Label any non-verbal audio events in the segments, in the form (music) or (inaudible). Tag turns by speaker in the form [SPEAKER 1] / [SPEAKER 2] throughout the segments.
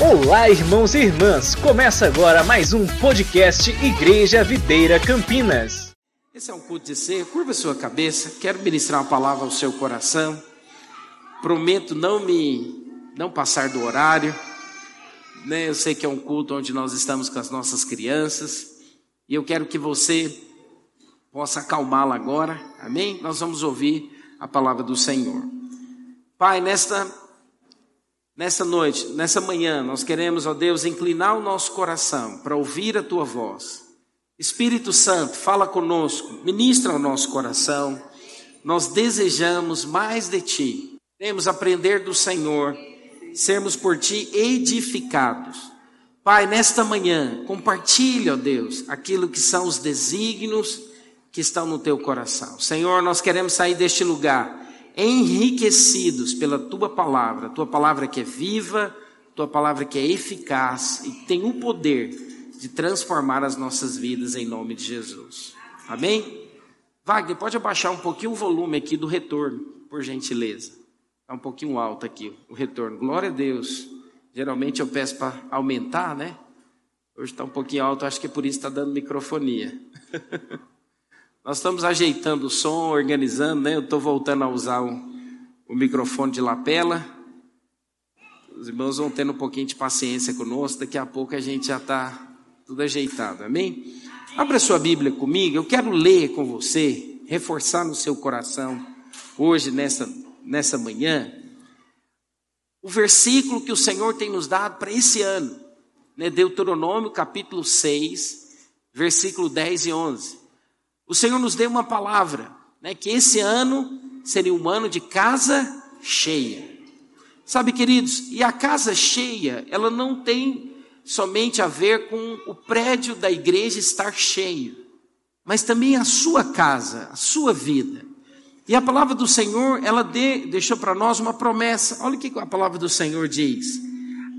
[SPEAKER 1] Olá, irmãos e irmãs! Começa agora mais um podcast Igreja Videira Campinas.
[SPEAKER 2] Esse é um culto de ser. Curva sua cabeça. Quero ministrar uma palavra ao seu coração. Prometo não me não passar do horário. Né? Eu sei que é um culto onde nós estamos com as nossas crianças e eu quero que você possa acalmá-la agora. Amém? Nós vamos ouvir a palavra do Senhor. Pai, nesta Nessa noite, nessa manhã, nós queremos, ó Deus, inclinar o nosso coração para ouvir a tua voz. Espírito Santo, fala conosco, ministra o nosso coração. Nós desejamos mais de ti. Queremos aprender do Senhor, sermos por ti edificados. Pai, nesta manhã, compartilha, ó Deus, aquilo que são os desígnios que estão no teu coração. Senhor, nós queremos sair deste lugar enriquecidos pela tua palavra, tua palavra que é viva, tua palavra que é eficaz e tem o poder de transformar as nossas vidas em nome de Jesus. Amém? Wagner, pode abaixar um pouquinho o volume aqui do retorno, por gentileza. Está um pouquinho alto aqui o retorno. Glória a Deus. Geralmente eu peço para aumentar, né? Hoje está um pouquinho alto, acho que é por isso que está dando microfonia. (laughs) Nós estamos ajeitando o som, organizando, né? Eu estou voltando a usar o, o, microfone de lapela. Os irmãos vão tendo um pouquinho de paciência conosco, daqui a pouco a gente já está tudo ajeitado, amém? Abra sua Bíblia comigo, eu quero ler com você, reforçar no seu coração, hoje, nessa, nessa manhã, o versículo que o Senhor tem nos dado para esse ano, né? Deuteronômio capítulo 6, versículo 10 e 11 o Senhor nos deu uma palavra, né, que esse ano seria um ano de casa cheia. Sabe, queridos, e a casa cheia, ela não tem somente a ver com o prédio da igreja estar cheio, mas também a sua casa, a sua vida. E a palavra do Senhor, ela de, deixou para nós uma promessa. Olha o que a palavra do Senhor diz: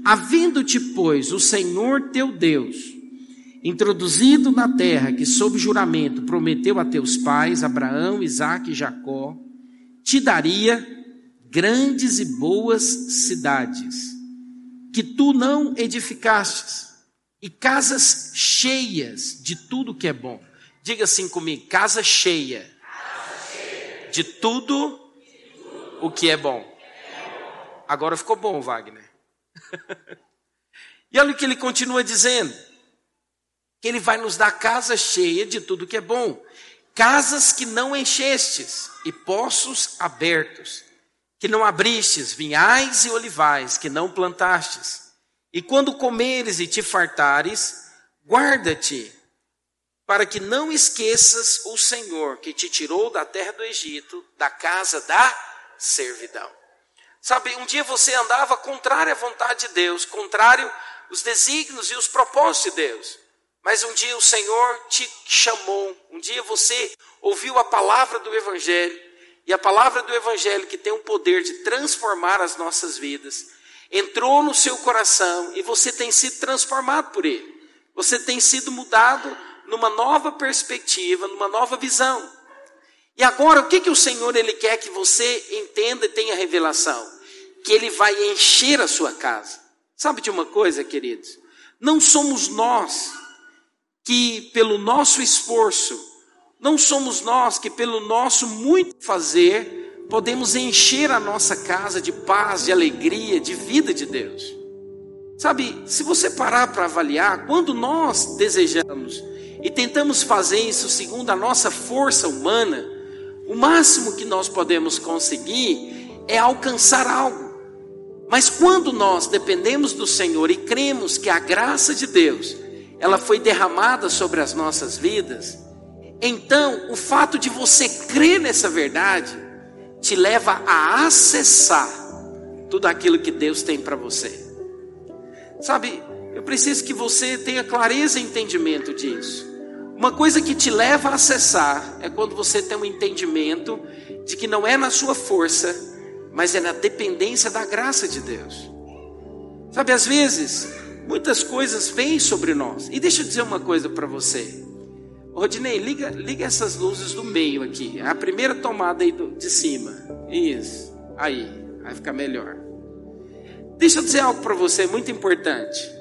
[SPEAKER 2] Havendo-te, pois, o Senhor teu Deus introduzido na terra que, sob juramento, prometeu a teus pais, Abraão, Isaque e Jacó, te daria grandes e boas cidades, que tu não edificastes, e casas cheias de tudo que é bom. Diga assim comigo: casa cheia. De, tudo de tudo o que é bom. Agora ficou bom, Wagner. (laughs) e olha o que ele continua dizendo que Ele vai nos dar casa cheia de tudo que é bom, casas que não enchestes e poços abertos, que não abristes, vinhais e olivais que não plantastes. E quando comeres e te fartares, guarda-te, para que não esqueças o Senhor que te tirou da terra do Egito, da casa da servidão. Sabe, um dia você andava contrário à vontade de Deus, contrário os desígnios e os propósitos de Deus. Mas um dia o Senhor te chamou, um dia você ouviu a palavra do Evangelho, e a palavra do Evangelho, que tem o poder de transformar as nossas vidas, entrou no seu coração e você tem sido transformado por ele. Você tem sido mudado numa nova perspectiva, numa nova visão. E agora, o que, que o Senhor ele quer que você entenda e tenha revelação? Que ele vai encher a sua casa. Sabe de uma coisa, queridos? Não somos nós que pelo nosso esforço, não somos nós que pelo nosso muito fazer, podemos encher a nossa casa de paz, de alegria, de vida de Deus. Sabe, se você parar para avaliar, quando nós desejamos e tentamos fazer isso segundo a nossa força humana, o máximo que nós podemos conseguir é alcançar algo. Mas quando nós dependemos do Senhor e cremos que a graça de Deus ela foi derramada sobre as nossas vidas, então o fato de você crer nessa verdade te leva a acessar tudo aquilo que Deus tem para você. Sabe, eu preciso que você tenha clareza e entendimento disso. Uma coisa que te leva a acessar é quando você tem um entendimento de que não é na sua força, mas é na dependência da graça de Deus. Sabe, às vezes muitas coisas vêm sobre nós. E deixa eu dizer uma coisa para você. Rodinei, liga, liga essas luzes do meio aqui. A primeira tomada aí do, de cima. Isso. Aí, vai ficar melhor. Deixa eu dizer algo para você muito importante.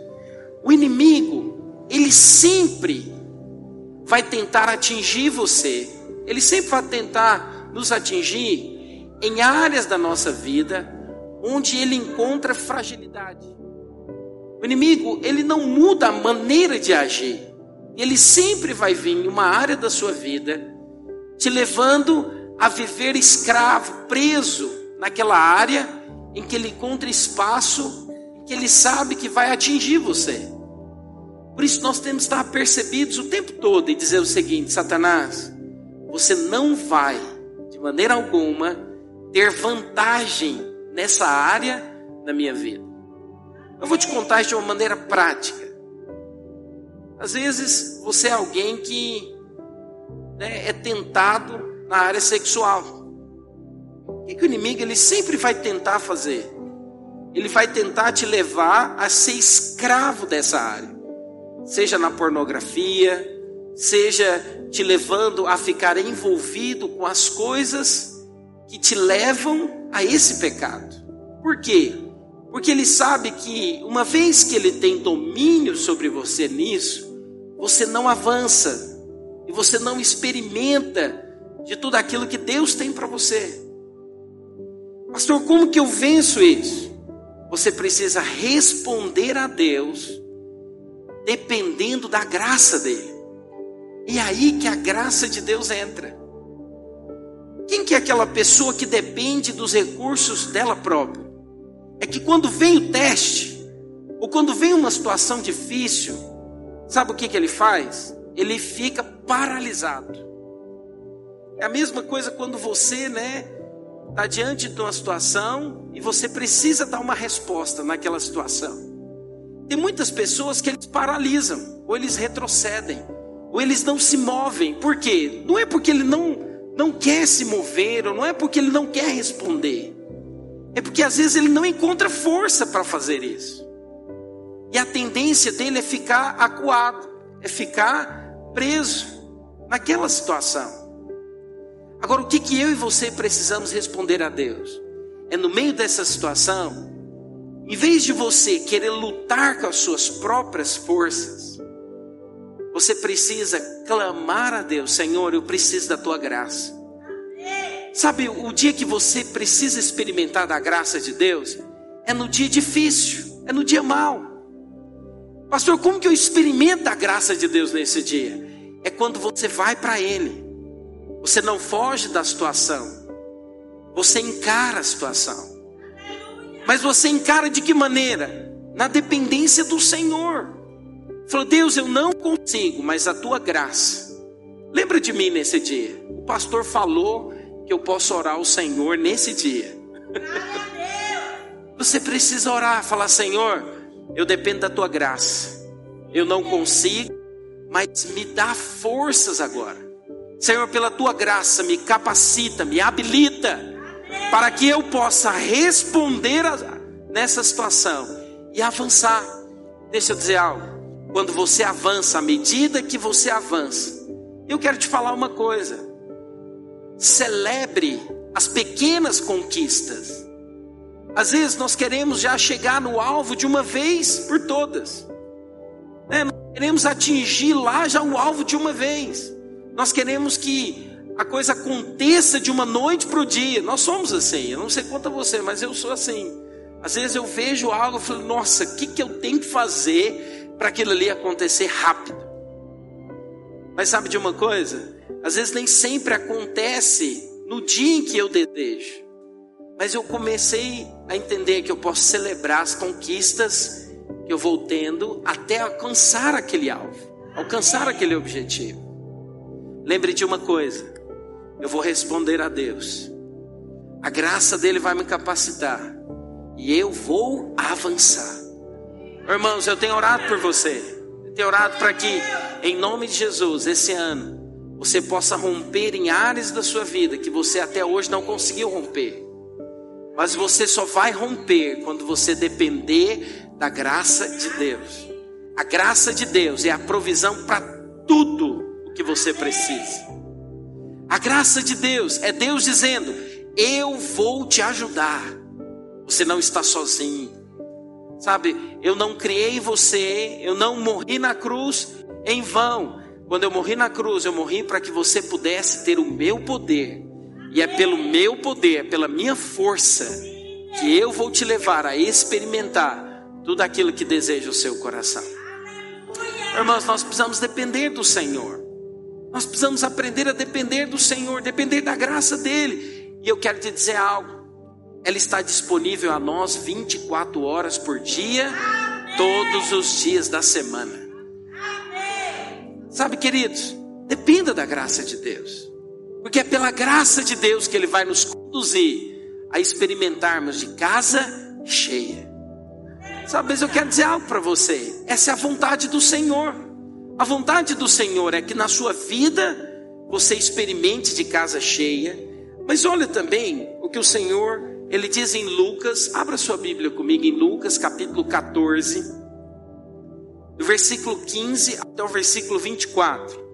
[SPEAKER 2] O inimigo, ele sempre vai tentar atingir você. Ele sempre vai tentar nos atingir em áreas da nossa vida onde ele encontra fragilidade. O inimigo, ele não muda a maneira de agir. Ele sempre vai vir em uma área da sua vida te levando a viver escravo, preso naquela área em que ele encontra espaço, em que ele sabe que vai atingir você. Por isso nós temos que estar percebidos o tempo todo e dizer o seguinte: Satanás, você não vai, de maneira alguma, ter vantagem nessa área na minha vida. Eu vou te contar de uma maneira prática. Às vezes você é alguém que né, é tentado na área sexual. O que, que o inimigo ele sempre vai tentar fazer? Ele vai tentar te levar a ser escravo dessa área, seja na pornografia, seja te levando a ficar envolvido com as coisas que te levam a esse pecado. Por quê? Porque ele sabe que uma vez que ele tem domínio sobre você nisso, você não avança e você não experimenta de tudo aquilo que Deus tem para você. Pastor, como que eu venço isso? Você precisa responder a Deus dependendo da graça dele. E aí que a graça de Deus entra. Quem que é aquela pessoa que depende dos recursos dela própria? É que quando vem o teste, ou quando vem uma situação difícil, sabe o que, que ele faz? Ele fica paralisado. É a mesma coisa quando você, né, está diante de uma situação e você precisa dar uma resposta naquela situação. Tem muitas pessoas que eles paralisam, ou eles retrocedem, ou eles não se movem. Por quê? Não é porque ele não, não quer se mover, ou não é porque ele não quer responder. É porque às vezes ele não encontra força para fazer isso. E a tendência dele é ficar acuado, é ficar preso naquela situação. Agora, o que, que eu e você precisamos responder a Deus? É no meio dessa situação, em vez de você querer lutar com as suas próprias forças, você precisa clamar a Deus: Senhor, eu preciso da tua graça. Sabe, o dia que você precisa experimentar da graça de Deus é no dia difícil, é no dia mau. Pastor, como que eu experimento a graça de Deus nesse dia? É quando você vai para Ele você não foge da situação. Você encara a situação. Mas você encara de que maneira? Na dependência do Senhor. Falou, Deus, eu não consigo, mas a tua graça. Lembra de mim nesse dia. O pastor falou que eu posso orar ao Senhor nesse dia. Você precisa orar, falar, Senhor, eu dependo da tua graça. Eu não consigo, mas me dá forças agora. Senhor, pela tua graça, me capacita, me habilita, para que eu possa responder a, nessa situação e avançar. Deixa eu dizer algo. Quando você avança, à medida que você avança, eu quero te falar uma coisa. Celebre as pequenas conquistas. Às vezes nós queremos já chegar no alvo de uma vez por todas. Né? Nós queremos atingir lá já o alvo de uma vez. Nós queremos que a coisa aconteça de uma noite para o dia. Nós somos assim. Eu não sei quanto a você, mas eu sou assim. Às vezes eu vejo algo e falo, nossa, o que, que eu tenho que fazer para aquilo ali acontecer rápido? Mas sabe de uma coisa? Às vezes nem sempre acontece no dia em que eu desejo. Mas eu comecei a entender que eu posso celebrar as conquistas que eu vou tendo até alcançar aquele alvo, alcançar aquele objetivo. Lembre de uma coisa: eu vou responder a Deus, a graça dele vai me capacitar, e eu vou avançar. Irmãos, eu tenho orado por você, eu tenho orado para que, em nome de Jesus, esse ano, você possa romper em áreas da sua vida que você até hoje não conseguiu romper. Mas você só vai romper quando você depender da graça de Deus. A graça de Deus é a provisão para tudo que você precisa. A graça de Deus é Deus dizendo: Eu vou te ajudar. Você não está sozinho. Sabe, eu não criei você, eu não morri na cruz em vão. Quando eu morri na cruz, eu morri para que você pudesse ter o meu poder. E é pelo meu poder, pela minha força, que eu vou te levar a experimentar tudo aquilo que deseja o seu coração. Irmãos, nós precisamos depender do Senhor. Nós precisamos aprender a depender do Senhor, depender da graça dEle. E eu quero te dizer algo. Ela está disponível a nós 24 horas por dia, todos os dias da semana. Sabe, queridos, dependa da graça de Deus, porque é pela graça de Deus que Ele vai nos conduzir a experimentarmos de casa cheia. Sabe, mas eu quero dizer algo para você: essa é a vontade do Senhor. A vontade do Senhor é que na sua vida você experimente de casa cheia, mas olha também o que o Senhor ele diz em Lucas, abra sua Bíblia comigo em Lucas capítulo 14 do versículo 15 até o versículo 24.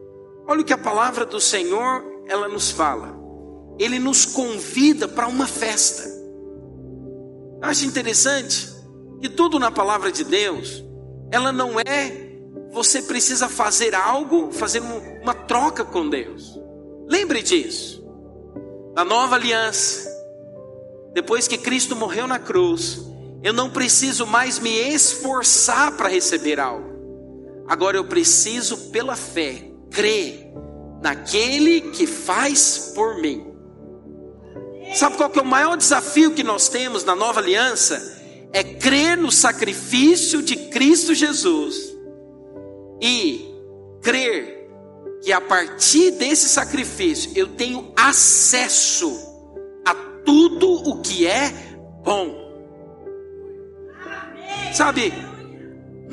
[SPEAKER 2] Olha o que a palavra do Senhor ela nos fala. Ele nos convida para uma festa. Acho interessante que tudo na palavra de Deus, ela não é você precisa fazer algo, fazer uma troca com Deus. Lembre disso. Na nova aliança, depois que Cristo morreu na cruz, eu não preciso mais me esforçar para receber algo. Agora eu preciso, pela fé, crer naquele que faz por mim. Sabe qual que é o maior desafio que nós temos na nova aliança? É crer no sacrifício de Cristo Jesus e crer que a partir desse sacrifício eu tenho acesso a tudo o que é bom. Sabe,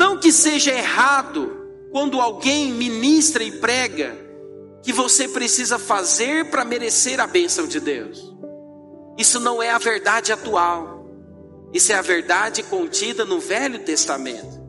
[SPEAKER 2] não que seja errado quando alguém ministra e prega que você precisa fazer para merecer a bênção de Deus. Isso não é a verdade atual. Isso é a verdade contida no Velho Testamento.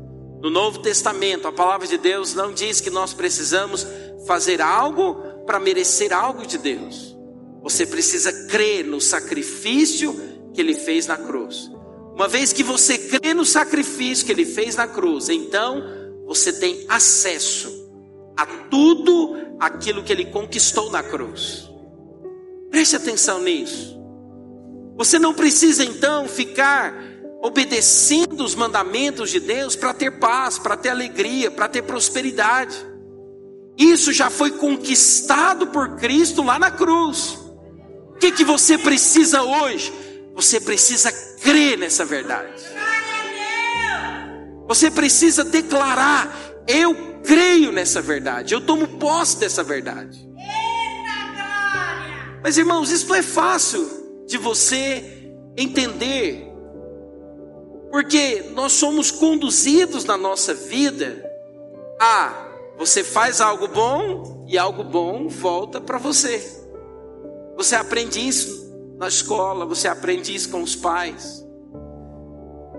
[SPEAKER 2] No Novo Testamento, a palavra de Deus não diz que nós precisamos fazer algo para merecer algo de Deus. Você precisa crer no sacrifício que ele fez na cruz. Uma vez que você crê no sacrifício que ele fez na cruz, então você tem acesso a tudo aquilo que ele conquistou na cruz. Preste atenção nisso. Você não precisa então ficar obedecendo os mandamentos de Deus para ter paz, para ter alegria, para ter prosperidade. Isso já foi conquistado por Cristo lá na cruz. O que, que você precisa hoje? Você precisa crer nessa verdade. Você precisa declarar: eu creio nessa verdade, eu tomo posse dessa verdade. Mas irmãos, isso não é fácil de você entender, porque nós somos conduzidos na nossa vida a você faz algo bom e algo bom volta para você. Você aprende isso na escola, você aprende isso com os pais.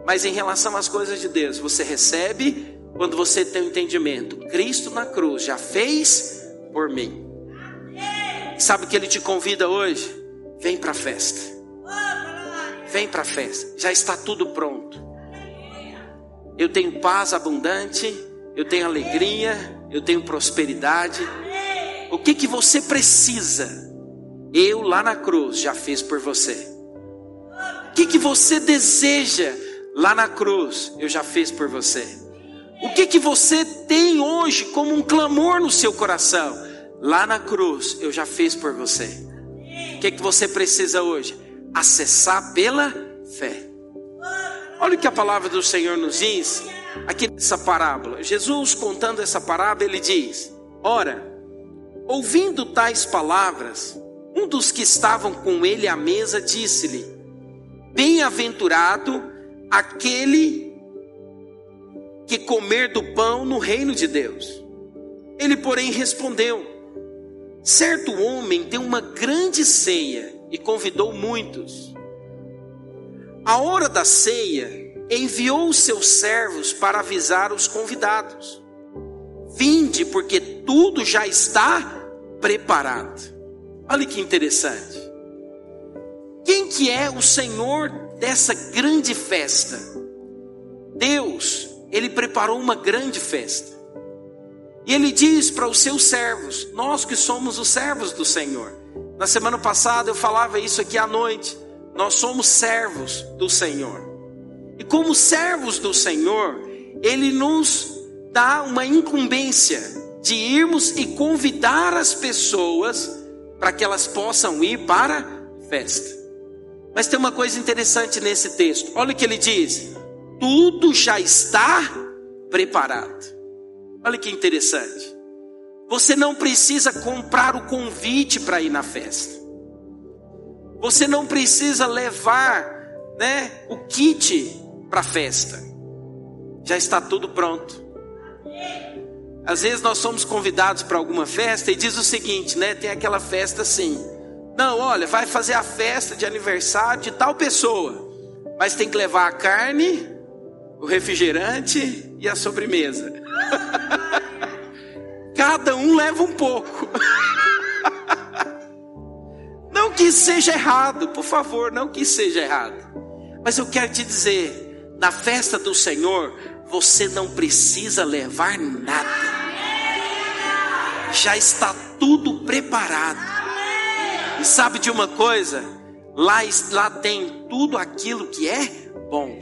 [SPEAKER 2] Mas em relação às coisas de Deus, você recebe quando você tem o um entendimento. Cristo na cruz já fez por mim. Sabe que ele te convida hoje? Vem para a festa. Vem para a festa. Já está tudo pronto. Eu tenho paz abundante, eu tenho alegria, eu tenho prosperidade. O que que você precisa? Eu lá na cruz já fiz por você. O que, que você deseja lá na cruz? Eu já fiz por você. O que, que você tem hoje como um clamor no seu coração? Lá na cruz eu já fiz por você. O que, que você precisa hoje? Acessar pela fé. Olha o que a palavra do Senhor nos diz aqui nessa parábola. Jesus contando essa parábola, ele diz: Ora, ouvindo tais palavras, um dos que estavam com ele à mesa disse-lhe: Bem-aventurado aquele que comer do pão no reino de Deus. Ele, porém, respondeu: Certo homem deu uma grande ceia e convidou muitos. A hora da ceia, enviou os seus servos para avisar os convidados: Vinde, porque tudo já está preparado. Olha que interessante. Quem que é o Senhor dessa grande festa? Deus, ele preparou uma grande festa. E ele diz para os seus servos, nós que somos os servos do Senhor. Na semana passada eu falava isso aqui à noite. Nós somos servos do Senhor. E como servos do Senhor, ele nos dá uma incumbência de irmos e convidar as pessoas para que elas possam ir para a festa. Mas tem uma coisa interessante nesse texto. Olha o que ele diz: tudo já está preparado. Olha que interessante. Você não precisa comprar o convite para ir na festa. Você não precisa levar, né, o kit para a festa. Já está tudo pronto. Às vezes nós somos convidados para alguma festa e diz o seguinte, né? Tem aquela festa assim. Não, olha, vai fazer a festa de aniversário de tal pessoa, mas tem que levar a carne, o refrigerante e a sobremesa. (laughs) Cada um leva um pouco. (laughs) Não que seja errado, por favor, não que seja errado. Mas eu quero te dizer, na festa do Senhor, você não precisa levar nada. Já está tudo preparado. E sabe de uma coisa? Lá, lá tem tudo aquilo que é bom.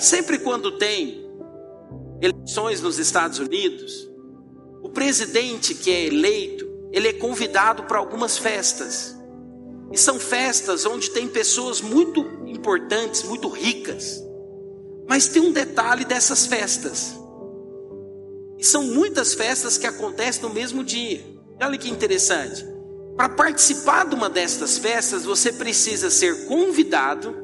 [SPEAKER 2] Sempre quando tem eleições nos Estados Unidos, o presidente que é eleito, ele é convidado para algumas festas. E são festas onde tem pessoas muito importantes, muito ricas. Mas tem um detalhe dessas festas. E são muitas festas que acontecem no mesmo dia. Olha que interessante. Para participar de uma destas festas, você precisa ser convidado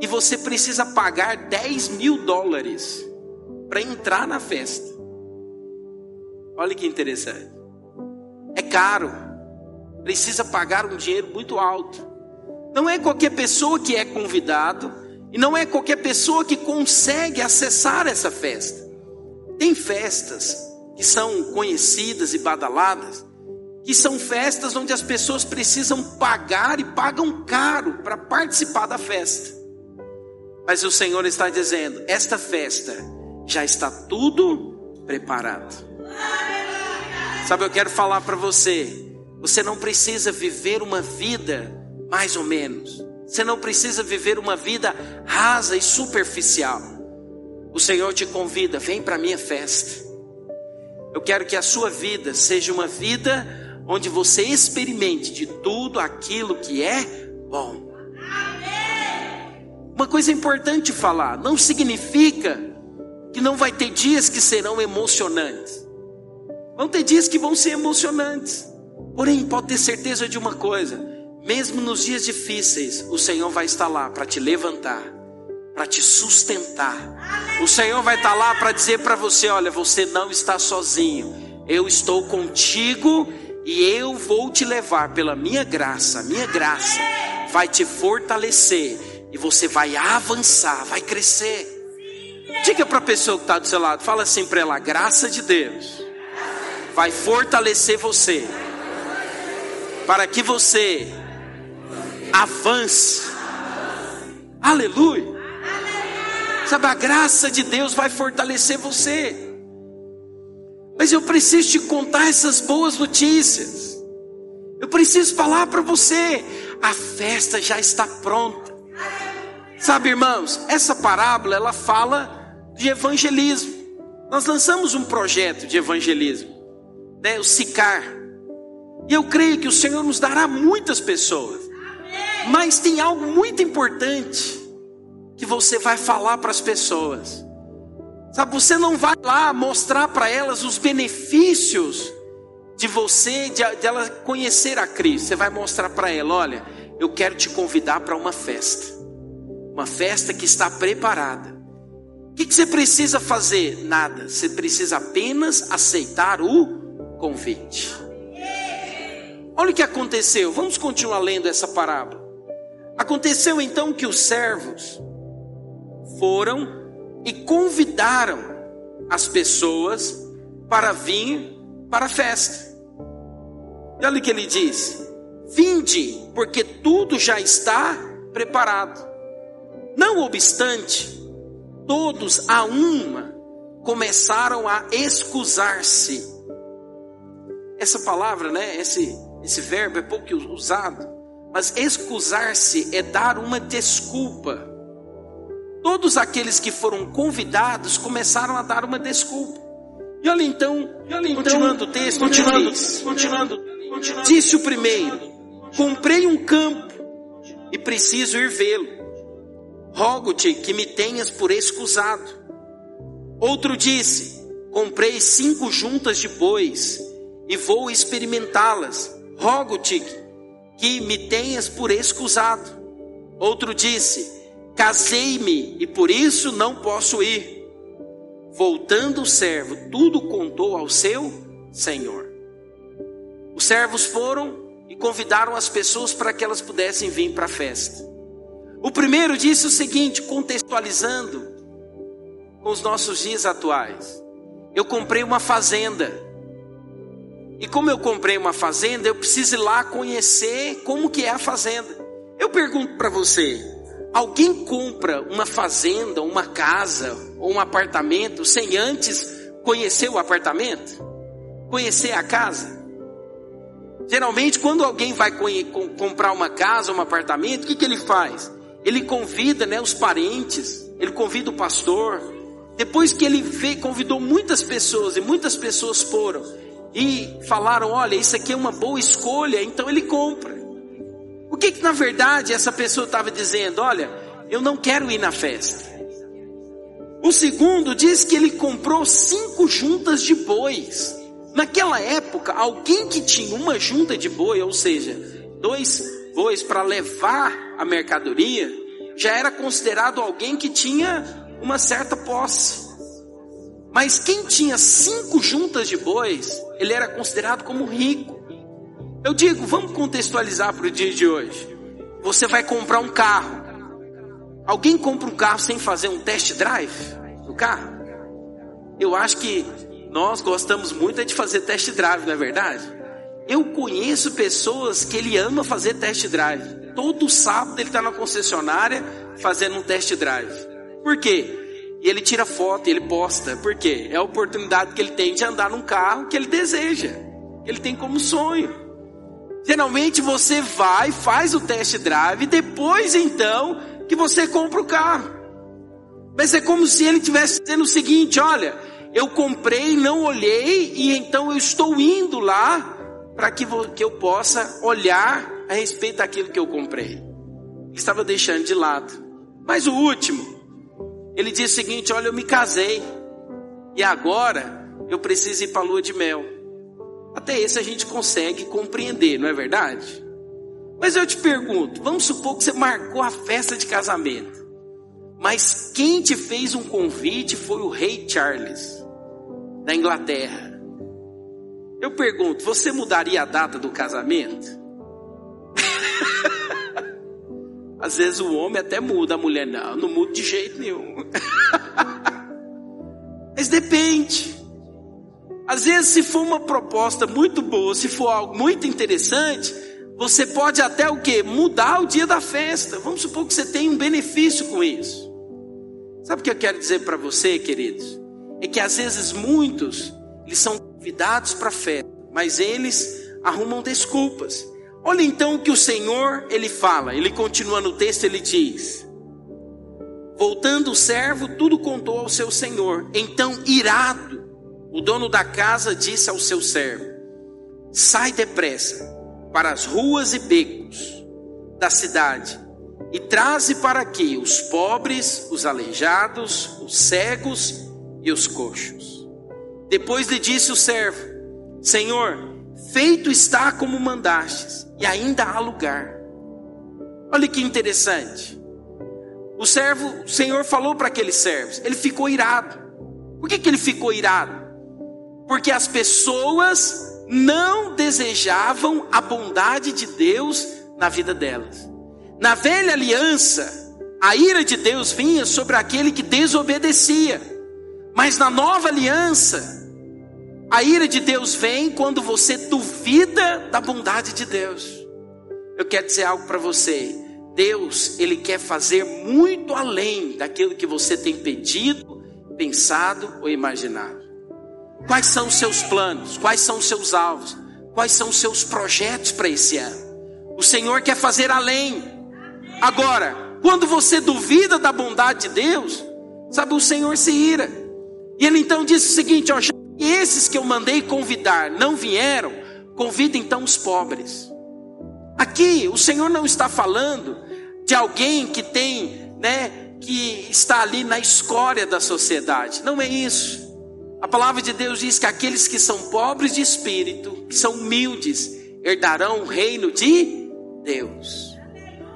[SPEAKER 2] e você precisa pagar 10 mil dólares para entrar na festa. Olha que interessante. É caro. Precisa pagar um dinheiro muito alto. Não é qualquer pessoa que é convidado e não é qualquer pessoa que consegue acessar essa festa. Tem festas que são conhecidas e badaladas, que são festas onde as pessoas precisam pagar e pagam caro para participar da festa. Mas o Senhor está dizendo: esta festa já está tudo preparado. Sabe, eu quero falar para você: você não precisa viver uma vida mais ou menos. Você não precisa viver uma vida rasa e superficial. O Senhor te convida, vem para a minha festa. Eu quero que a sua vida seja uma vida onde você experimente de tudo aquilo que é bom. Uma coisa importante falar, não significa que não vai ter dias que serão emocionantes. Vão ter dias que vão ser emocionantes. Porém, pode ter certeza de uma coisa: mesmo nos dias difíceis, o Senhor vai estar lá para te levantar, para te sustentar. O Senhor vai estar lá para dizer para você: olha, você não está sozinho. Eu estou contigo e eu vou te levar pela minha graça. Minha graça vai te fortalecer e você vai avançar, vai crescer. Diga para a pessoa que está do seu lado, fala assim para ela: graça de Deus vai fortalecer você para que você avance. Aleluia. Sabe, a graça de Deus vai fortalecer você. Mas eu preciso te contar essas boas notícias. Eu preciso falar para você: a festa já está pronta. Sabe, irmãos, essa parábola ela fala de evangelismo. Nós lançamos um projeto de evangelismo, né, o SICAR. E eu creio que o Senhor nos dará muitas pessoas. Mas tem algo muito importante que você vai falar para as pessoas. Sabe, você não vai lá mostrar para elas os benefícios de você, de, de ela conhecer a Cristo. Você vai mostrar para ela: olha, eu quero te convidar para uma festa, uma festa que está preparada. O que, que você precisa fazer? Nada, você precisa apenas aceitar o convite. Olha o que aconteceu, vamos continuar lendo essa parábola. Aconteceu então que os servos foram e convidaram as pessoas para vir para a festa. E olha o que ele diz: Vinde, porque tudo já está preparado. Não obstante, todos a uma começaram a excusar-se. Essa palavra, né, esse, esse verbo é pouco usado, mas excusar-se é dar uma desculpa. Todos aqueles que foram convidados começaram a dar uma desculpa. E olha então, e olha então continuando o texto, continuando, continuando, continuando, disse o primeiro: Comprei um campo e preciso ir vê-lo. Rogo-te que me tenhas por excusado. Outro disse: Comprei cinco juntas de bois e vou experimentá-las. Rogo-te que me tenhas por excusado. Outro disse: Casei-me e por isso não posso ir. Voltando o servo, tudo contou ao seu senhor. Os servos foram e convidaram as pessoas para que elas pudessem vir para a festa. O primeiro disse o seguinte, contextualizando com os nossos dias atuais: Eu comprei uma fazenda e como eu comprei uma fazenda, eu preciso ir lá conhecer como que é a fazenda. Eu pergunto para você, alguém compra uma fazenda, uma casa ou um apartamento sem antes conhecer o apartamento? Conhecer a casa? Geralmente, quando alguém vai comprar uma casa um apartamento, o que, que ele faz? Ele convida né, os parentes, ele convida o pastor. Depois que ele veio, convidou muitas pessoas e muitas pessoas foram e falaram: olha, isso aqui é uma boa escolha, então ele compra. O que, que na verdade essa pessoa estava dizendo? Olha, eu não quero ir na festa. O segundo diz que ele comprou cinco juntas de bois. Naquela época, alguém que tinha uma junta de boi, ou seja, dois bois para levar a mercadoria, já era considerado alguém que tinha uma certa posse. Mas quem tinha cinco juntas de bois, ele era considerado como rico. Eu digo, vamos contextualizar para o dia de hoje. Você vai comprar um carro. Alguém compra um carro sem fazer um test drive do carro? Eu acho que nós gostamos muito de fazer test drive, não é verdade? Eu conheço pessoas que ele ama fazer test drive. Todo sábado ele está na concessionária fazendo um test drive. Por quê? E ele tira foto ele posta. Por quê? É a oportunidade que ele tem de andar num carro que ele deseja. Que ele tem como sonho. Geralmente você vai, faz o test drive, depois então que você compra o carro. Mas é como se ele tivesse dizendo o seguinte: olha, eu comprei, não olhei, e então eu estou indo lá para que, que eu possa olhar a respeito daquilo que eu comprei. Ele estava deixando de lado. Mas o último, ele diz o seguinte: Olha, eu me casei e agora eu preciso ir para a lua de mel. Até esse a gente consegue compreender, não é verdade? Mas eu te pergunto: vamos supor que você marcou a festa de casamento, mas quem te fez um convite foi o rei Charles, da Inglaterra. Eu pergunto: você mudaria a data do casamento? (laughs) Às vezes o homem até muda, a mulher não, não muda de jeito nenhum. (laughs) Mas depende. Às vezes, se for uma proposta muito boa, se for algo muito interessante, você pode até o que? Mudar o dia da festa. Vamos supor que você tem um benefício com isso. Sabe o que eu quero dizer para você, queridos? É que às vezes muitos, eles são convidados para a festa, mas eles arrumam desculpas. Olha então o que o Senhor ele fala, ele continua no texto, ele diz: Voltando o servo, tudo contou ao seu senhor. Então, irado, o dono da casa disse ao seu servo: Sai depressa para as ruas e becos da cidade e traze para aqui os pobres, os aleijados, os cegos e os coxos. Depois lhe disse o servo: Senhor, feito está como mandastes, e ainda há lugar. Olha que interessante. O servo, o Senhor falou para aqueles servos, ele ficou irado. Por que, que ele ficou irado? Porque as pessoas não desejavam a bondade de Deus na vida delas. Na velha aliança, a ira de Deus vinha sobre aquele que desobedecia. Mas na nova aliança, a ira de Deus vem quando você duvida da bondade de Deus. Eu quero dizer algo para você. Deus, ele quer fazer muito além daquilo que você tem pedido, pensado ou imaginado. Quais são os seus planos? Quais são os seus alvos? Quais são os seus projetos para esse ano? O Senhor quer fazer além. Agora, quando você duvida da bondade de Deus, sabe, o Senhor se ira. E ele então disse o seguinte: ó, esses que eu mandei convidar não vieram, convida então os pobres. Aqui o Senhor não está falando de alguém que tem, né, que está ali na escória da sociedade. Não é isso. A palavra de Deus diz que aqueles que são pobres de espírito, que são humildes, herdarão o reino de Deus.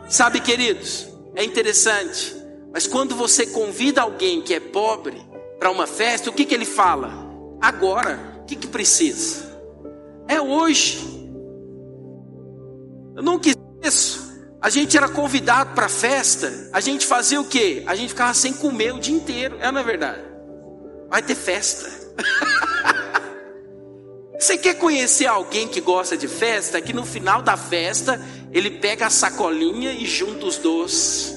[SPEAKER 2] Sabe, queridos, é interessante, mas quando você convida alguém que é pobre para uma festa, o que, que ele fala? Agora, o que, que precisa? É hoje. Eu nunca esqueço. A gente era convidado para festa, a gente fazia o quê? A gente ficava sem comer o dia inteiro, é na é verdade. Vai ter festa. (laughs) Você quer conhecer alguém que gosta de festa? Que no final da festa ele pega a sacolinha e junta os doces,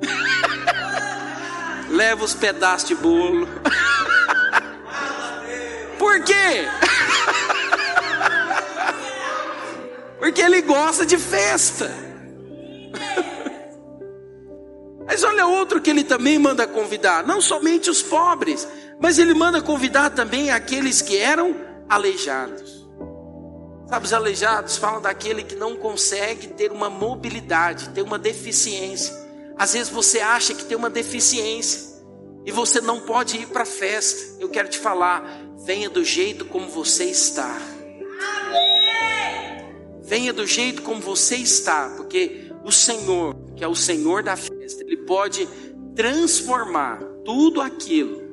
[SPEAKER 2] (laughs) leva os pedaços de bolo. (laughs) Por quê? Porque ele gosta de festa. Mas olha outro que ele também manda convidar, não somente os pobres, mas ele manda convidar também aqueles que eram aleijados. Sabe, os aleijados falam daquele que não consegue ter uma mobilidade, ter uma deficiência. Às vezes você acha que tem uma deficiência e você não pode ir para a festa. Eu quero te falar, venha do jeito como você está. Venha do jeito como você está, porque o Senhor, que é o Senhor da festa, Ele pode transformar tudo aquilo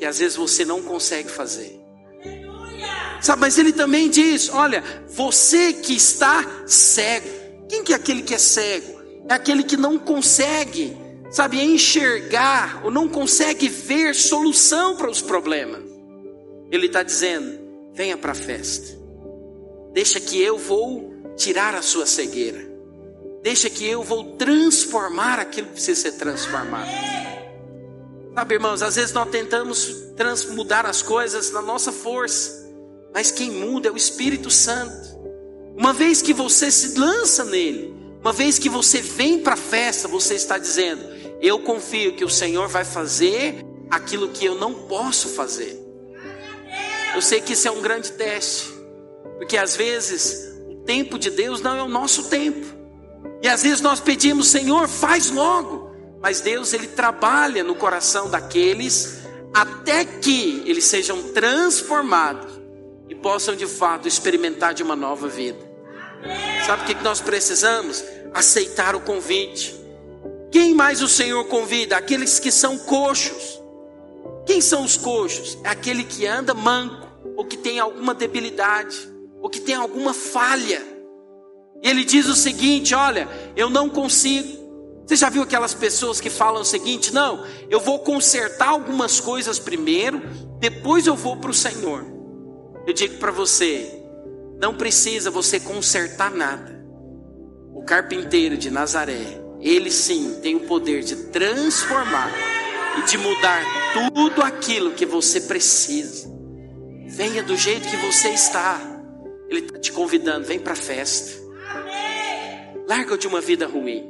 [SPEAKER 2] que às vezes você não consegue fazer. Sabe, mas ele também diz: olha, você que está cego. Quem que é aquele que é cego? É aquele que não consegue, sabe, enxergar ou não consegue ver solução para os problemas. Ele está dizendo: venha para a festa. Deixa que eu vou tirar a sua cegueira. Deixa que eu vou transformar aquilo que precisa ser transformado. Sabe, irmãos, às vezes nós tentamos mudar as coisas na nossa força, mas quem muda é o Espírito Santo. Uma vez que você se lança nele, uma vez que você vem para a festa, você está dizendo: Eu confio que o Senhor vai fazer aquilo que eu não posso fazer. Eu sei que isso é um grande teste, porque às vezes o tempo de Deus não é o nosso tempo, e às vezes nós pedimos: Senhor, faz logo. Mas Deus ele trabalha no coração daqueles até que eles sejam transformados e possam de fato experimentar de uma nova vida. Sabe o que nós precisamos? Aceitar o convite. Quem mais o Senhor convida? Aqueles que são coxos. Quem são os coxos? É aquele que anda manco, ou que tem alguma debilidade, ou que tem alguma falha. E ele diz o seguinte: Olha, eu não consigo. Você já viu aquelas pessoas que falam o seguinte: não, eu vou consertar algumas coisas primeiro, depois eu vou para o Senhor. Eu digo para você: não precisa você consertar nada. O carpinteiro de Nazaré, ele sim tem o poder de transformar e de mudar tudo aquilo que você precisa. Venha do jeito que você está. Ele está te convidando, vem para a festa. Larga de uma vida ruim.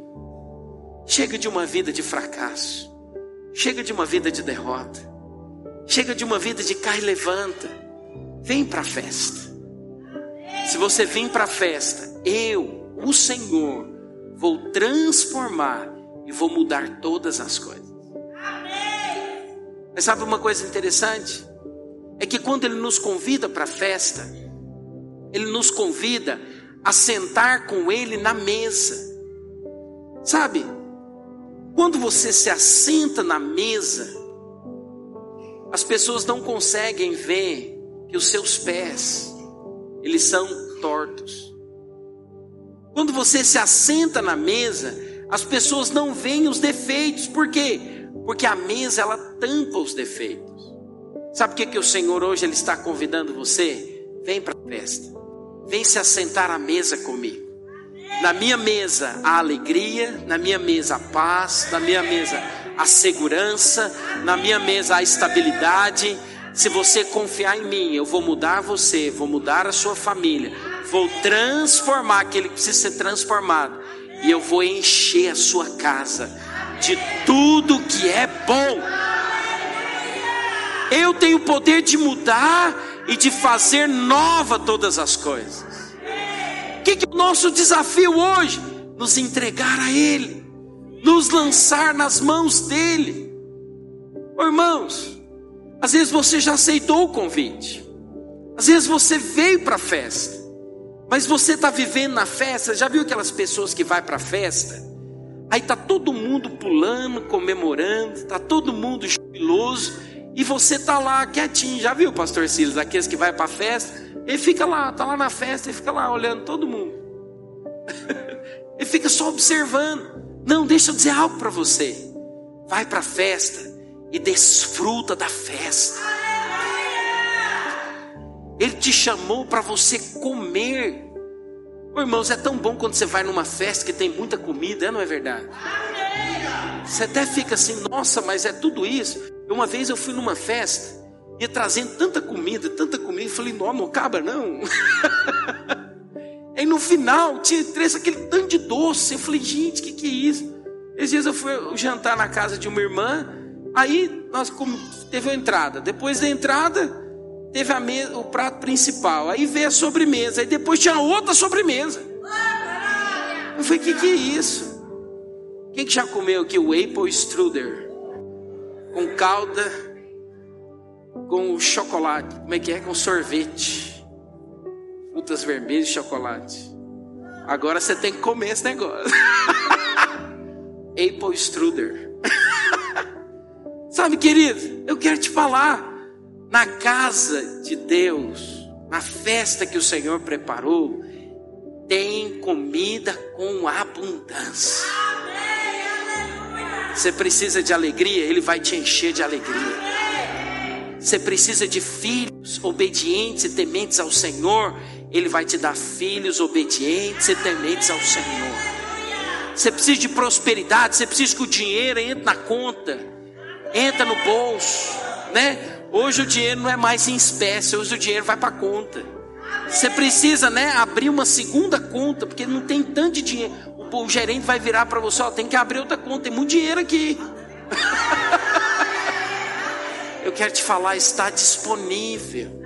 [SPEAKER 2] Chega de uma vida de fracasso. Chega de uma vida de derrota. Chega de uma vida de cai e levanta. Vem para a festa. Se você vir para a festa, eu, o Senhor, vou transformar e vou mudar todas as coisas. Mas sabe uma coisa interessante? É que quando Ele nos convida para a festa, Ele nos convida a sentar com Ele na mesa. Sabe? Quando você se assenta na mesa, as pessoas não conseguem ver que os seus pés eles são tortos. Quando você se assenta na mesa, as pessoas não veem os defeitos. Por quê? Porque a mesa ela tampa os defeitos. Sabe o que que o Senhor hoje ele está convidando você? Vem para a festa. Vem se assentar à mesa comigo. Na minha mesa a alegria, na minha mesa a paz, na minha mesa a segurança, na minha mesa a estabilidade. Se você confiar em mim, eu vou mudar você, vou mudar a sua família, vou transformar aquele que precisa ser transformado, e eu vou encher a sua casa de tudo que é bom. Eu tenho o poder de mudar e de fazer nova todas as coisas. Que, que é o nosso desafio hoje? Nos entregar a Ele, nos lançar nas mãos dEle. Oh, irmãos, às vezes você já aceitou o convite, às vezes você veio para a festa, mas você está vivendo na festa. Já viu aquelas pessoas que vai para a festa? Aí tá todo mundo pulando, comemorando, tá todo mundo jubiloso e você tá lá quietinho. Já viu, pastor Silas, aqueles que vai para a festa? Ele fica lá, tá lá na festa e fica lá olhando todo mundo. ele (laughs) fica só observando. Não, deixa eu dizer algo para você. Vai para a festa e desfruta da festa. Ele te chamou para você comer. Oh, irmãos, é tão bom quando você vai numa festa que tem muita comida, não é verdade? Você até fica assim, nossa, mas é tudo isso. Uma vez eu fui numa festa, ia trazendo tanta comida, tanta comida, e falei, não, não acaba (laughs) não. Aí no final tinha três aquele tanto de doce. Eu falei, gente, o que, que é isso? Esses dias eu fui jantar na casa de uma irmã, aí nós teve a entrada. Depois da entrada, teve a o prato principal. Aí veio a sobremesa. Aí depois tinha outra sobremesa. Eu falei, o que, que é isso? Quem que já comeu aqui o Apple Strudel? Com calda, com chocolate. Como é que é? Com sorvete. Frutas vermelhas e chocolate. Agora você tem que comer esse negócio. (laughs) Apple Strudel. (laughs) Sabe, querido, eu quero te falar. Na casa de Deus, na festa que o Senhor preparou, tem comida com abundância. Você precisa de alegria, Ele vai te encher de alegria. Você precisa de filhos obedientes e tementes ao Senhor, Ele vai te dar filhos obedientes e tementes ao Senhor. Você precisa de prosperidade, você precisa que o dinheiro entre na conta, entra no bolso, né? Hoje o dinheiro não é mais em espécie, hoje o dinheiro vai para conta. Você precisa, né, abrir uma segunda conta, porque não tem tanto dinheiro. O, o gerente vai virar para você, ó, tem que abrir outra conta, tem muito dinheiro aqui. (laughs) Eu quero te falar, está disponível.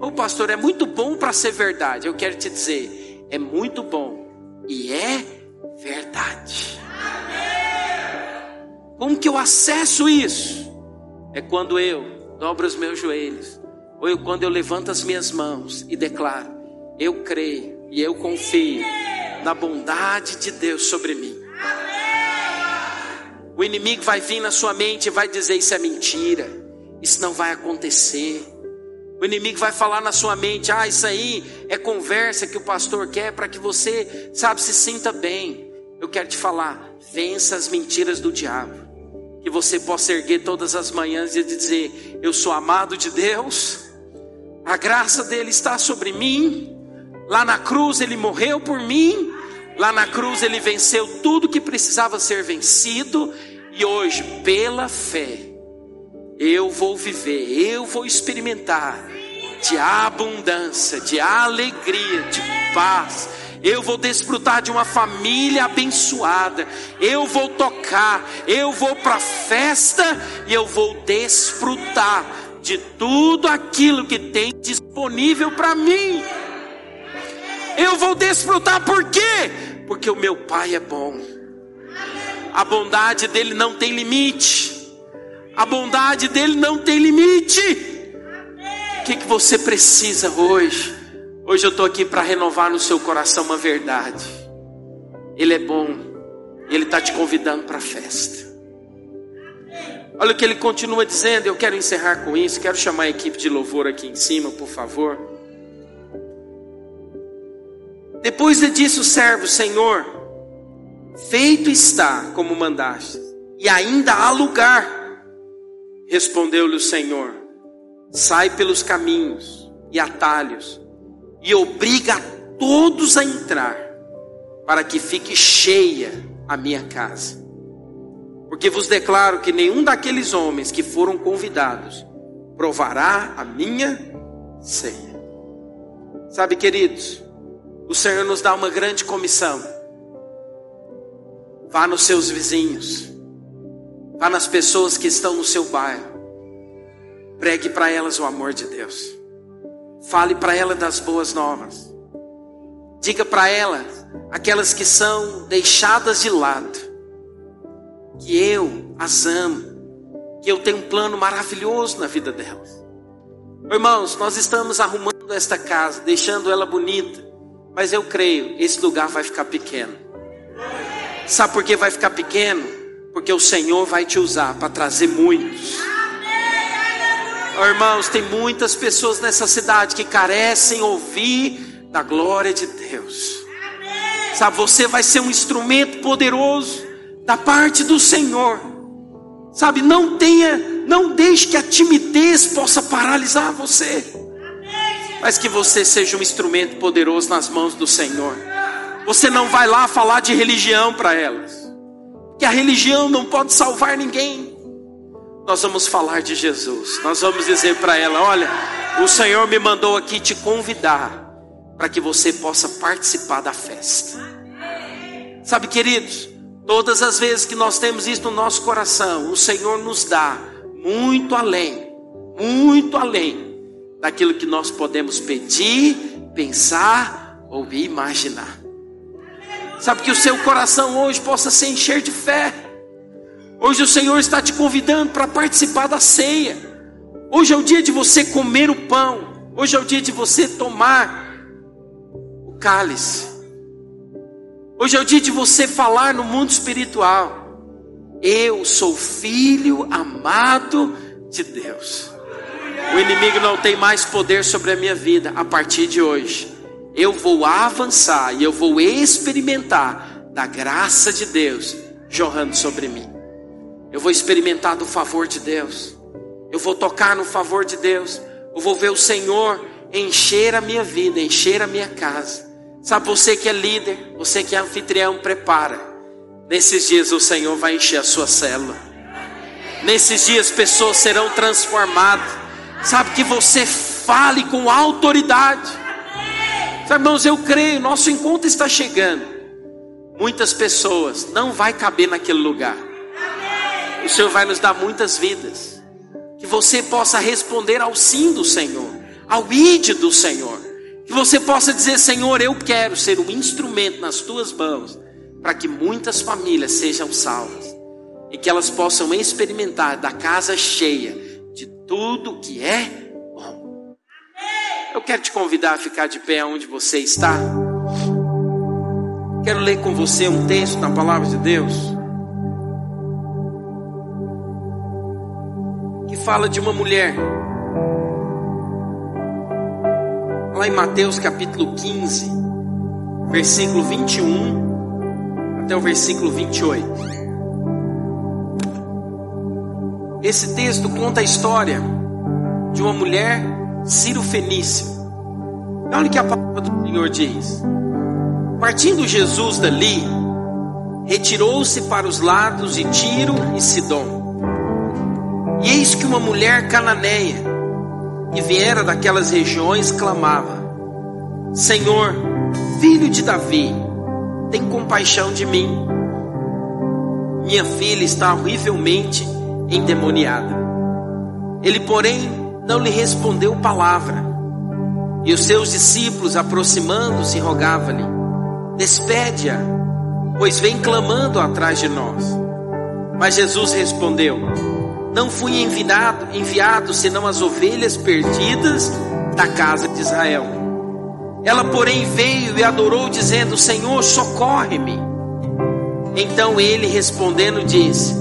[SPEAKER 2] Ô pastor, é muito bom para ser verdade. Eu quero te dizer, é muito bom e é verdade. Como que eu acesso isso? É quando eu dobro os meus joelhos, ou eu, quando eu levanto as minhas mãos e declaro: Eu creio e eu confio na bondade de Deus sobre mim. O inimigo vai vir na sua mente e vai dizer: Isso é mentira, isso não vai acontecer. O inimigo vai falar na sua mente: Ah, isso aí é conversa que o pastor quer para que você, sabe, se sinta bem. Eu quero te falar: vença as mentiras do diabo. Que você possa erguer todas as manhãs e dizer: Eu sou amado de Deus, a graça dele está sobre mim. Lá na cruz ele morreu por mim, lá na cruz ele venceu tudo que precisava ser vencido, e hoje, pela fé, eu vou viver, eu vou experimentar de abundância, de alegria, de paz. Eu vou desfrutar de uma família abençoada. Eu vou tocar, eu vou para a festa e eu vou desfrutar de tudo aquilo que tem disponível para mim. Eu vou desfrutar por quê? Porque o meu Pai é bom a bondade dele não tem limite. A bondade dele não tem limite. O que, que você precisa hoje? Hoje eu estou aqui para renovar no seu coração uma verdade. Ele é bom. Ele está te convidando para a festa. Olha o que ele continua dizendo. Eu quero encerrar com isso. Quero chamar a equipe de louvor aqui em cima, por favor. Depois lhe disse o servo: Senhor, Feito está como mandaste, e ainda há lugar. Respondeu-lhe o Senhor: Sai pelos caminhos e atalhos, e obriga todos a entrar. para que fique cheia a minha casa. Porque vos declaro que nenhum daqueles homens que foram convidados provará a minha ceia. Sabe, queridos, o Senhor nos dá uma grande comissão. Vá nos seus vizinhos, vá nas pessoas que estão no seu bairro, pregue para elas o amor de Deus, fale para elas das boas novas, diga para elas, aquelas que são deixadas de lado, que eu as amo, que eu tenho um plano maravilhoso na vida delas. Irmãos, nós estamos arrumando esta casa, deixando ela bonita, mas eu creio, esse lugar vai ficar pequeno. Sabe por que vai ficar pequeno? Porque o Senhor vai te usar para trazer muitos. Irmãos, tem muitas pessoas nessa cidade que carecem ouvir da glória de Deus. Sabe, você vai ser um instrumento poderoso da parte do Senhor. Sabe, não tenha, não deixe que a timidez possa paralisar você. Mas que você seja um instrumento poderoso nas mãos do Senhor. Você não vai lá falar de religião para elas. Que a religião não pode salvar ninguém. Nós vamos falar de Jesus. Nós vamos dizer para ela: olha, o Senhor me mandou aqui te convidar para que você possa participar da festa. Sabe, queridos, Todas as vezes que nós temos isso no nosso coração, o Senhor nos dá muito além, muito além daquilo que nós podemos pedir, pensar ou imaginar. Sabe que o seu coração hoje possa se encher de fé. Hoje o Senhor está te convidando para participar da ceia. Hoje é o dia de você comer o pão. Hoje é o dia de você tomar o cálice. Hoje é o dia de você falar no mundo espiritual. Eu sou filho amado de Deus. O inimigo não tem mais poder sobre a minha vida a partir de hoje. Eu vou avançar e eu vou experimentar da graça de Deus jorrando sobre mim. Eu vou experimentar do favor de Deus. Eu vou tocar no favor de Deus. Eu vou ver o Senhor encher a minha vida, encher a minha casa. Sabe, você que é líder, você que é anfitrião, prepara. Nesses dias o Senhor vai encher a sua célula. Nesses dias pessoas serão transformadas. Sabe que você fale com autoridade. Sabe, irmãos, eu creio, nosso encontro está chegando. Muitas pessoas não vai caber naquele lugar. O Senhor vai nos dar muitas vidas. Que você possa responder ao sim do Senhor, ao ide do Senhor. Que você possa dizer, Senhor, eu quero ser um instrumento nas tuas mãos, para que muitas famílias sejam salvas e que elas possam experimentar da casa cheia tudo que é bom. Eu quero te convidar a ficar de pé onde você está. Quero ler com você um texto na palavra de Deus que fala de uma mulher lá em Mateus capítulo 15, versículo 21 até o versículo 28. Esse texto conta a história de uma mulher Ciro Fenícia. Olha o que a palavra do Senhor diz. Partindo Jesus dali, retirou-se para os lados de Tiro e Sidom. E eis que uma mulher cananeia que viera daquelas regiões clamava: Senhor, filho de Davi, tem compaixão de mim. Minha filha está horrivelmente endemoniada. Ele, porém, não lhe respondeu palavra. E os seus discípulos, aproximando-se, rogavam-lhe: Despede-a, pois vem clamando atrás de nós. Mas Jesus respondeu: não fui enviado, enviado senão as ovelhas perdidas da casa de Israel. Ela, porém, veio e adorou, dizendo: Senhor, socorre-me. Então ele, respondendo, disse: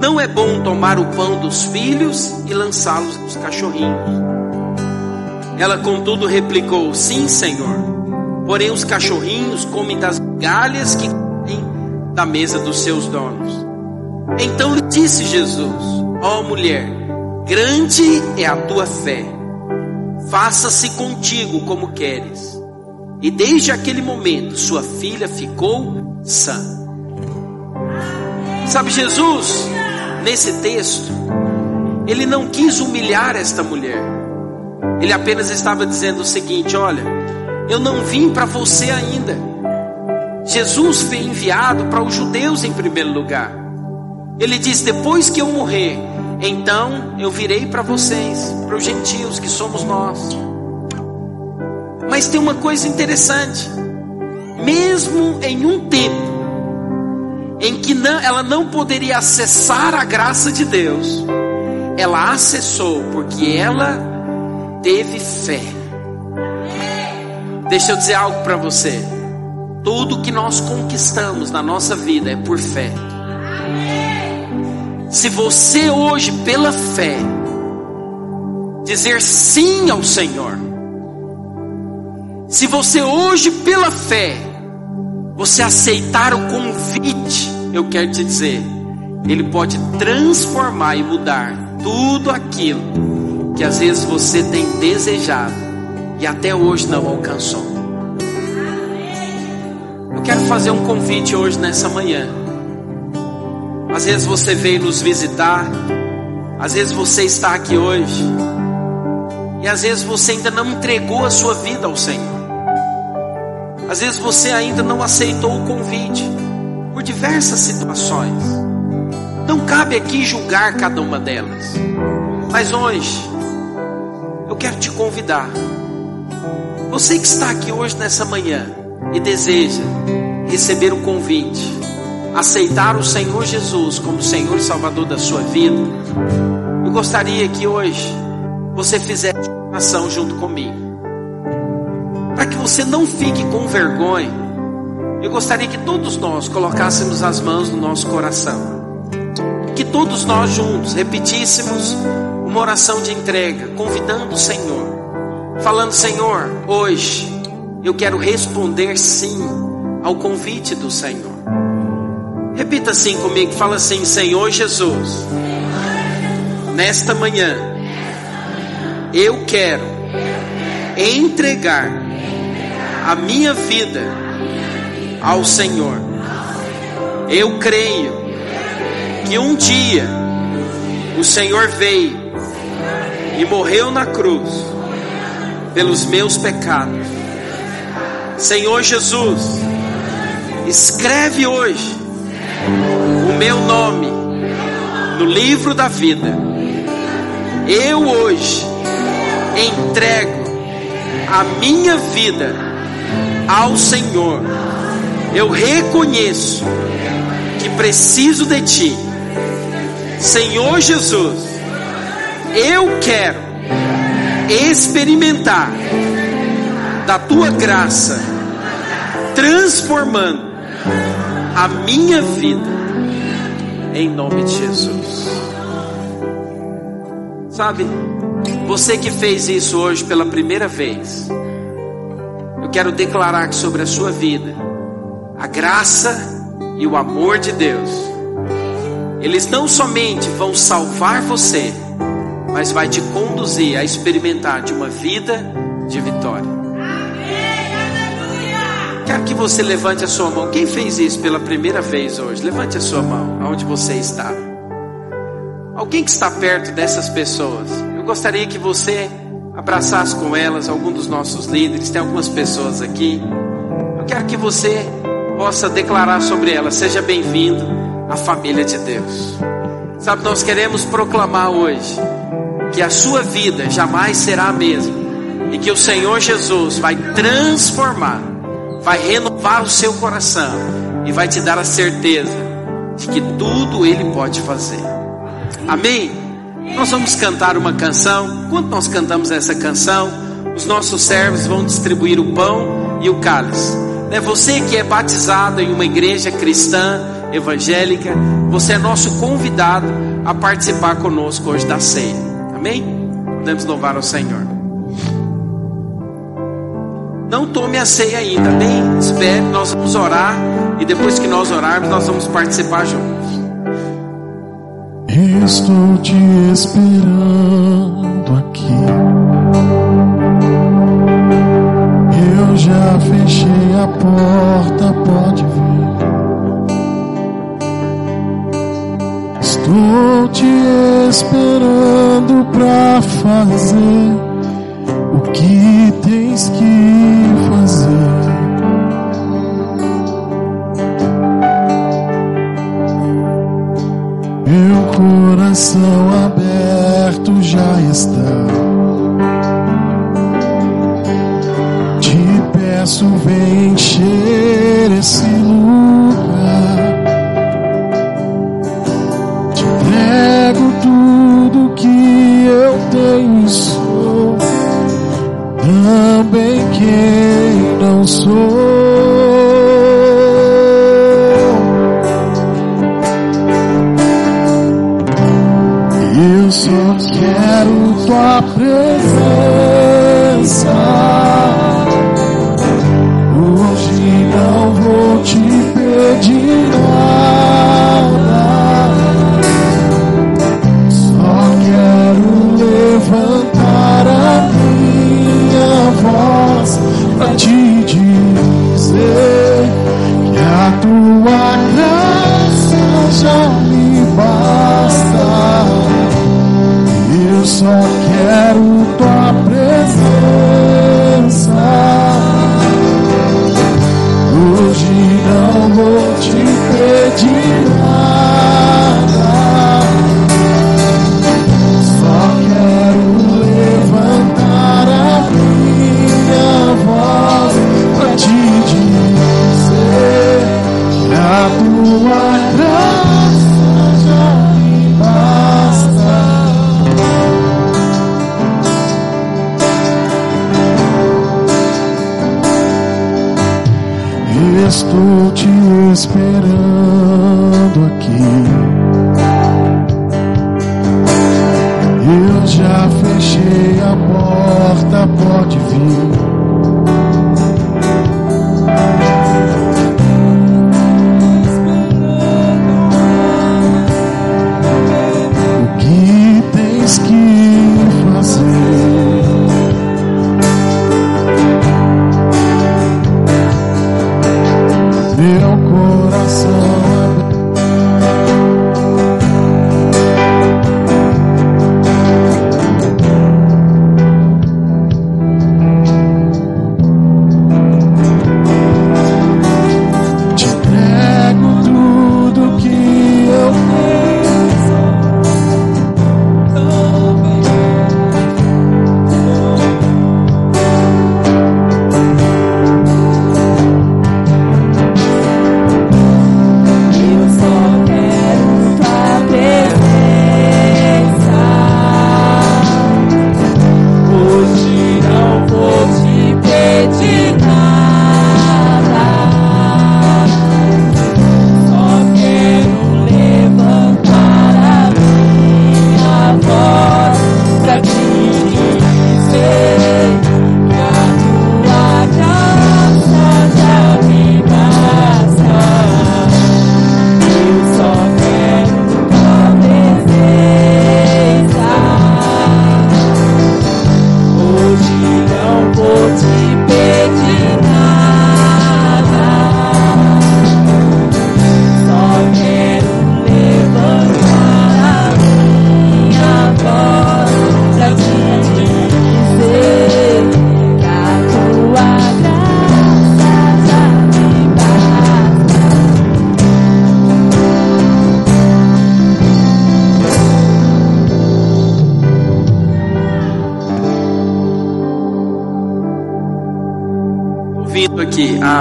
[SPEAKER 2] Não é bom tomar o pão dos filhos e lançá-los nos cachorrinhos. Ela, contudo, replicou: Sim, Senhor. Porém, os cachorrinhos comem das galhas que caem da mesa dos seus donos. Então lhe disse Jesus: Ó oh, mulher, grande é a tua fé, faça-se contigo como queres. E desde aquele momento, sua filha ficou sã. Sabe, Jesus, nesse texto, ele não quis humilhar esta mulher. Ele apenas estava dizendo o seguinte: olha, eu não vim para você ainda. Jesus foi enviado para os judeus em primeiro lugar. Ele diz: depois que eu morrer, então eu virei para vocês, para os gentios que somos nós. Mas tem uma coisa interessante: mesmo em um tempo em que não, ela não poderia acessar a graça de Deus, ela acessou porque ela teve fé. Deixa eu dizer algo para você. Tudo que nós conquistamos na nossa vida é por fé. Se você hoje, pela fé, dizer sim ao Senhor, se você hoje, pela fé, você aceitar o convite, eu quero te dizer, Ele pode transformar e mudar tudo aquilo que às vezes você tem desejado e até hoje não alcançou. Eu quero fazer um convite hoje nessa manhã. Às vezes você veio nos visitar, às vezes você está aqui hoje, e às vezes você ainda não entregou a sua vida ao Senhor. Às vezes você ainda não aceitou o convite por diversas situações. Não cabe aqui julgar cada uma delas. Mas hoje eu quero te convidar. Você que está aqui hoje nessa manhã e deseja receber o convite, aceitar o Senhor Jesus como Senhor e Salvador da sua vida, eu gostaria que hoje você fizesse uma ação junto comigo para que você não fique com vergonha, eu gostaria que todos nós colocássemos as mãos no nosso coração. Que todos nós juntos repetíssemos uma oração de entrega, convidando o Senhor, falando: Senhor, hoje eu quero responder sim ao convite do Senhor. Repita assim comigo, fala assim: Senhor Jesus, nesta manhã eu quero entregar a minha vida ao Senhor. Eu creio que um dia o Senhor veio e morreu na cruz pelos meus pecados. Senhor Jesus, escreve hoje o meu nome no livro da vida. Eu hoje entrego a minha vida ao Senhor. Eu reconheço que preciso de Ti. Senhor Jesus, eu quero experimentar da Tua graça, transformando a minha vida, em nome de Jesus. Sabe, você que fez isso hoje pela primeira vez, eu quero declarar que sobre a sua vida, a graça e o amor de Deus, eles não somente vão salvar você, mas vai te conduzir a experimentar de uma vida de vitória. Quero que você levante a sua mão. Quem fez isso pela primeira vez hoje? Levante a sua mão, aonde você está. Alguém que está perto dessas pessoas. Eu gostaria que você abraçasse com elas algum dos nossos líderes. Tem algumas pessoas aqui. Eu quero que você possa declarar sobre elas: seja bem-vindo à família de Deus. Sabe, nós queremos proclamar hoje que a sua vida jamais será a mesma e que o Senhor Jesus vai transformar, vai renovar o seu coração e vai te dar a certeza de que tudo Ele pode fazer. Amém? Nós vamos cantar uma canção. Quando nós cantamos essa canção, os nossos servos vão distribuir o pão e o cálice. É você que é batizado em uma igreja cristã, evangélica, você é nosso convidado a participar conosco hoje da ceia. Amém? Podemos louvar ao Senhor. Não tome a ceia ainda, amém? Espere, nós vamos orar e depois que nós orarmos, nós vamos participar juntos.
[SPEAKER 3] Estou te esperando aqui. Eu já
[SPEAKER 4] fechei a porta, pode vir. Estou te esperando pra fazer o que tens que fazer. Meu coração aberto já está. Peço, vem encher esse lugar. Te entrego tudo que eu tenho e sou. Também quem não sou.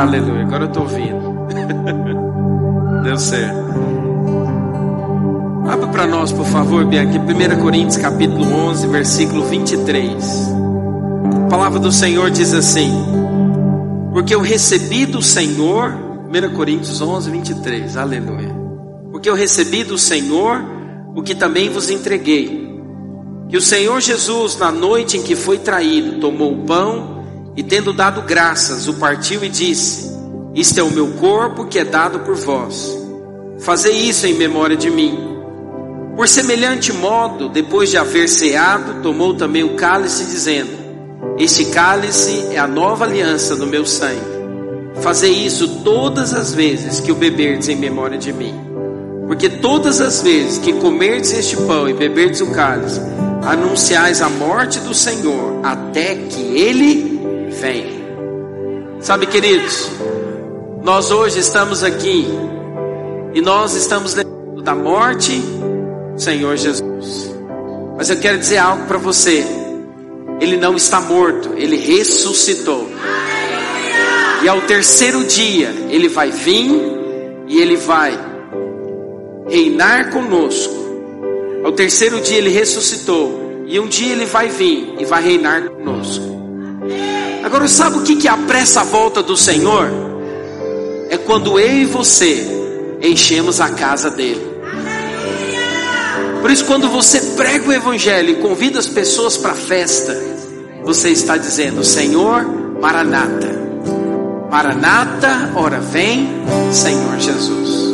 [SPEAKER 2] Aleluia. Agora eu estou ouvindo. (laughs) Deu certo. Abra para nós, por favor, Bianca, 1 Coríntios capítulo 11, versículo 23. A palavra do Senhor diz assim: Porque eu recebi do Senhor, 1 Coríntios 11, 23, aleluia. Porque eu recebi do Senhor o que também vos entreguei. Que o Senhor Jesus, na noite em que foi traído, tomou o pão e, tendo dado graças, o partiu e disse: Isto é o meu corpo que é dado por vós. Fazei isso em memória de mim. Por semelhante modo, depois de haver ceado, tomou também o cálice, dizendo: Este cálice é a nova aliança no meu sangue. fazer isso todas as vezes que o beberdes em memória de mim. Porque todas as vezes que comerdes este pão e beberdes o cálice, anunciais a morte do Senhor até que ele venha. Sabe, queridos, nós hoje estamos aqui e nós estamos lembrando da morte Senhor Jesus. Mas eu quero dizer algo para você. Ele não está morto, ele ressuscitou. E ao terceiro dia, ele vai vir e ele vai reinar conosco. Ao terceiro dia, ele ressuscitou. E um dia ele vai vir e vai reinar conosco. Agora, sabe o que, que apressa a volta do Senhor? É quando eu e você enchemos a casa dele. Por isso, quando você prega o Evangelho e convida as pessoas para a festa, você está dizendo: Senhor, Maranata. Maranata, ora vem, Senhor Jesus.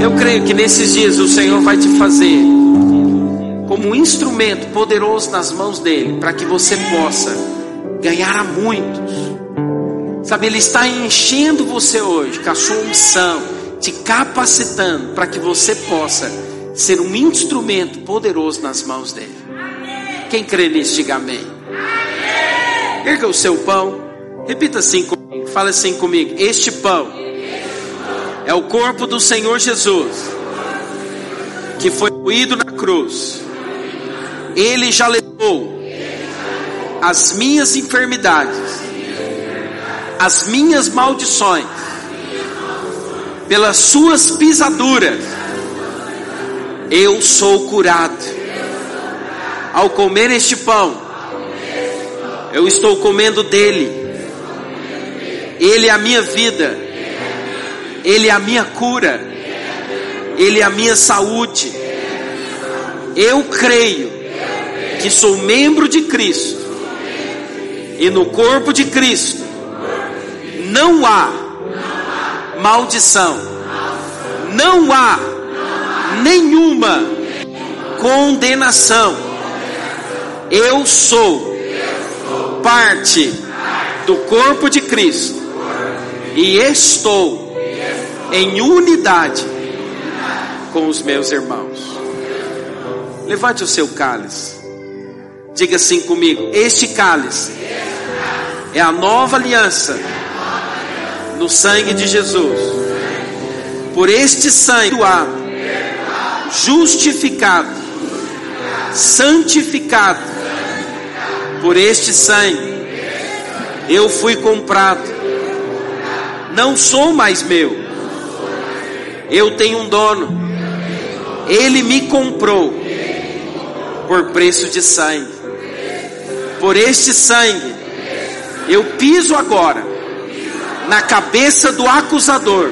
[SPEAKER 2] Eu creio que nesses dias o Senhor vai te fazer como um instrumento poderoso nas mãos dele, para que você possa ganhar a muitos. Sabe, ele está enchendo você hoje com a sua unção, te capacitando para que você possa ser um instrumento poderoso nas mãos dele. Quem crê nisso, diga amém. Erga o seu pão, repita assim comigo, fala assim comigo: Este pão é o corpo do Senhor Jesus, que foi moído na cruz. Ele já levou as minhas enfermidades, as minhas maldições, pelas suas pisaduras, eu sou curado. Ao comer este pão, eu estou comendo dele. Ele é a minha vida. Ele é a minha cura. Ele é a minha saúde. Eu creio que sou membro de Cristo. E no corpo de Cristo não há maldição. Não há nenhuma condenação. Eu sou parte do corpo de Cristo e estou em unidade com os meus irmãos. Levante o seu cálice. Diga assim comigo: Este cálice é a nova aliança no sangue de Jesus. Por este sangue doado, justificado, santificado, por este sangue, eu fui comprado. Não sou mais meu. Eu tenho um dono. Ele me comprou por preço de sangue. Por este sangue, eu piso agora na cabeça do acusador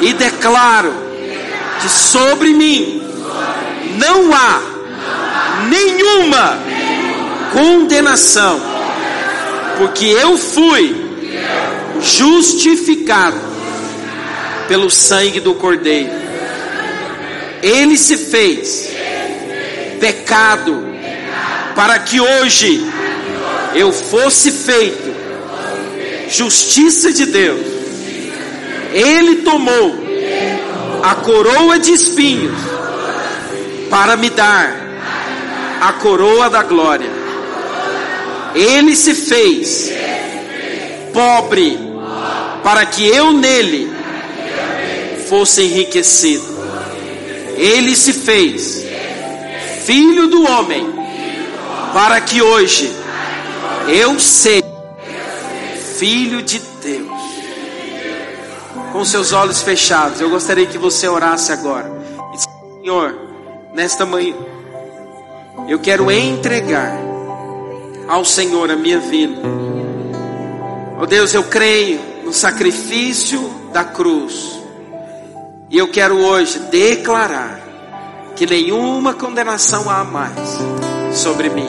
[SPEAKER 2] e declaro que sobre mim não há nenhuma condenação, porque eu fui justificado pelo sangue do Cordeiro. Ele se fez pecado para que hoje eu fosse feito justiça de Deus. Ele tomou a coroa de espinhos para me dar a coroa da glória. Ele se fez pobre para que eu nele fosse enriquecido. Ele se fez filho do homem para que hoje eu seja filho de Deus. Com seus olhos fechados, eu gostaria que você orasse agora. Senhor, nesta manhã, eu quero entregar ao Senhor a minha vida. Oh Deus, eu creio no sacrifício da cruz. E eu quero hoje declarar que nenhuma condenação há mais sobre mim.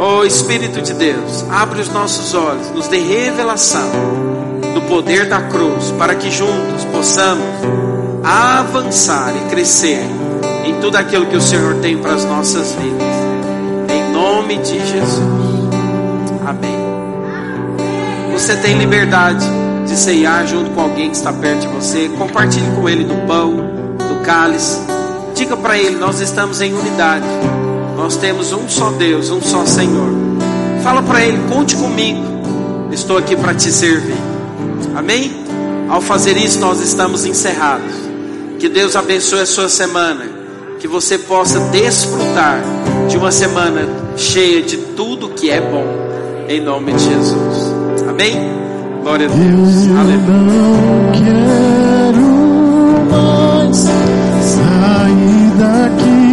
[SPEAKER 2] Oh Espírito de Deus, abre os nossos olhos, nos dê revelação do poder da cruz, para que juntos possamos avançar e crescer em tudo aquilo que o Senhor tem para as nossas vidas. Em nome de Jesus. Amém. Você tem liberdade de ceiar junto com alguém que está perto de você. Compartilhe com ele do pão, do cálice. Diga para ele: nós estamos em unidade. Nós temos um só Deus, um só Senhor. Fala para ele: conte comigo. Estou aqui para te servir. Amém? Ao fazer isso, nós estamos encerrados. Que Deus abençoe a sua semana. Que você possa desfrutar de uma semana cheia de tudo que é bom. Em nome de Jesus. Amém? Glória a Deus.
[SPEAKER 3] Eu
[SPEAKER 2] Aleluia.
[SPEAKER 3] Sair daqui.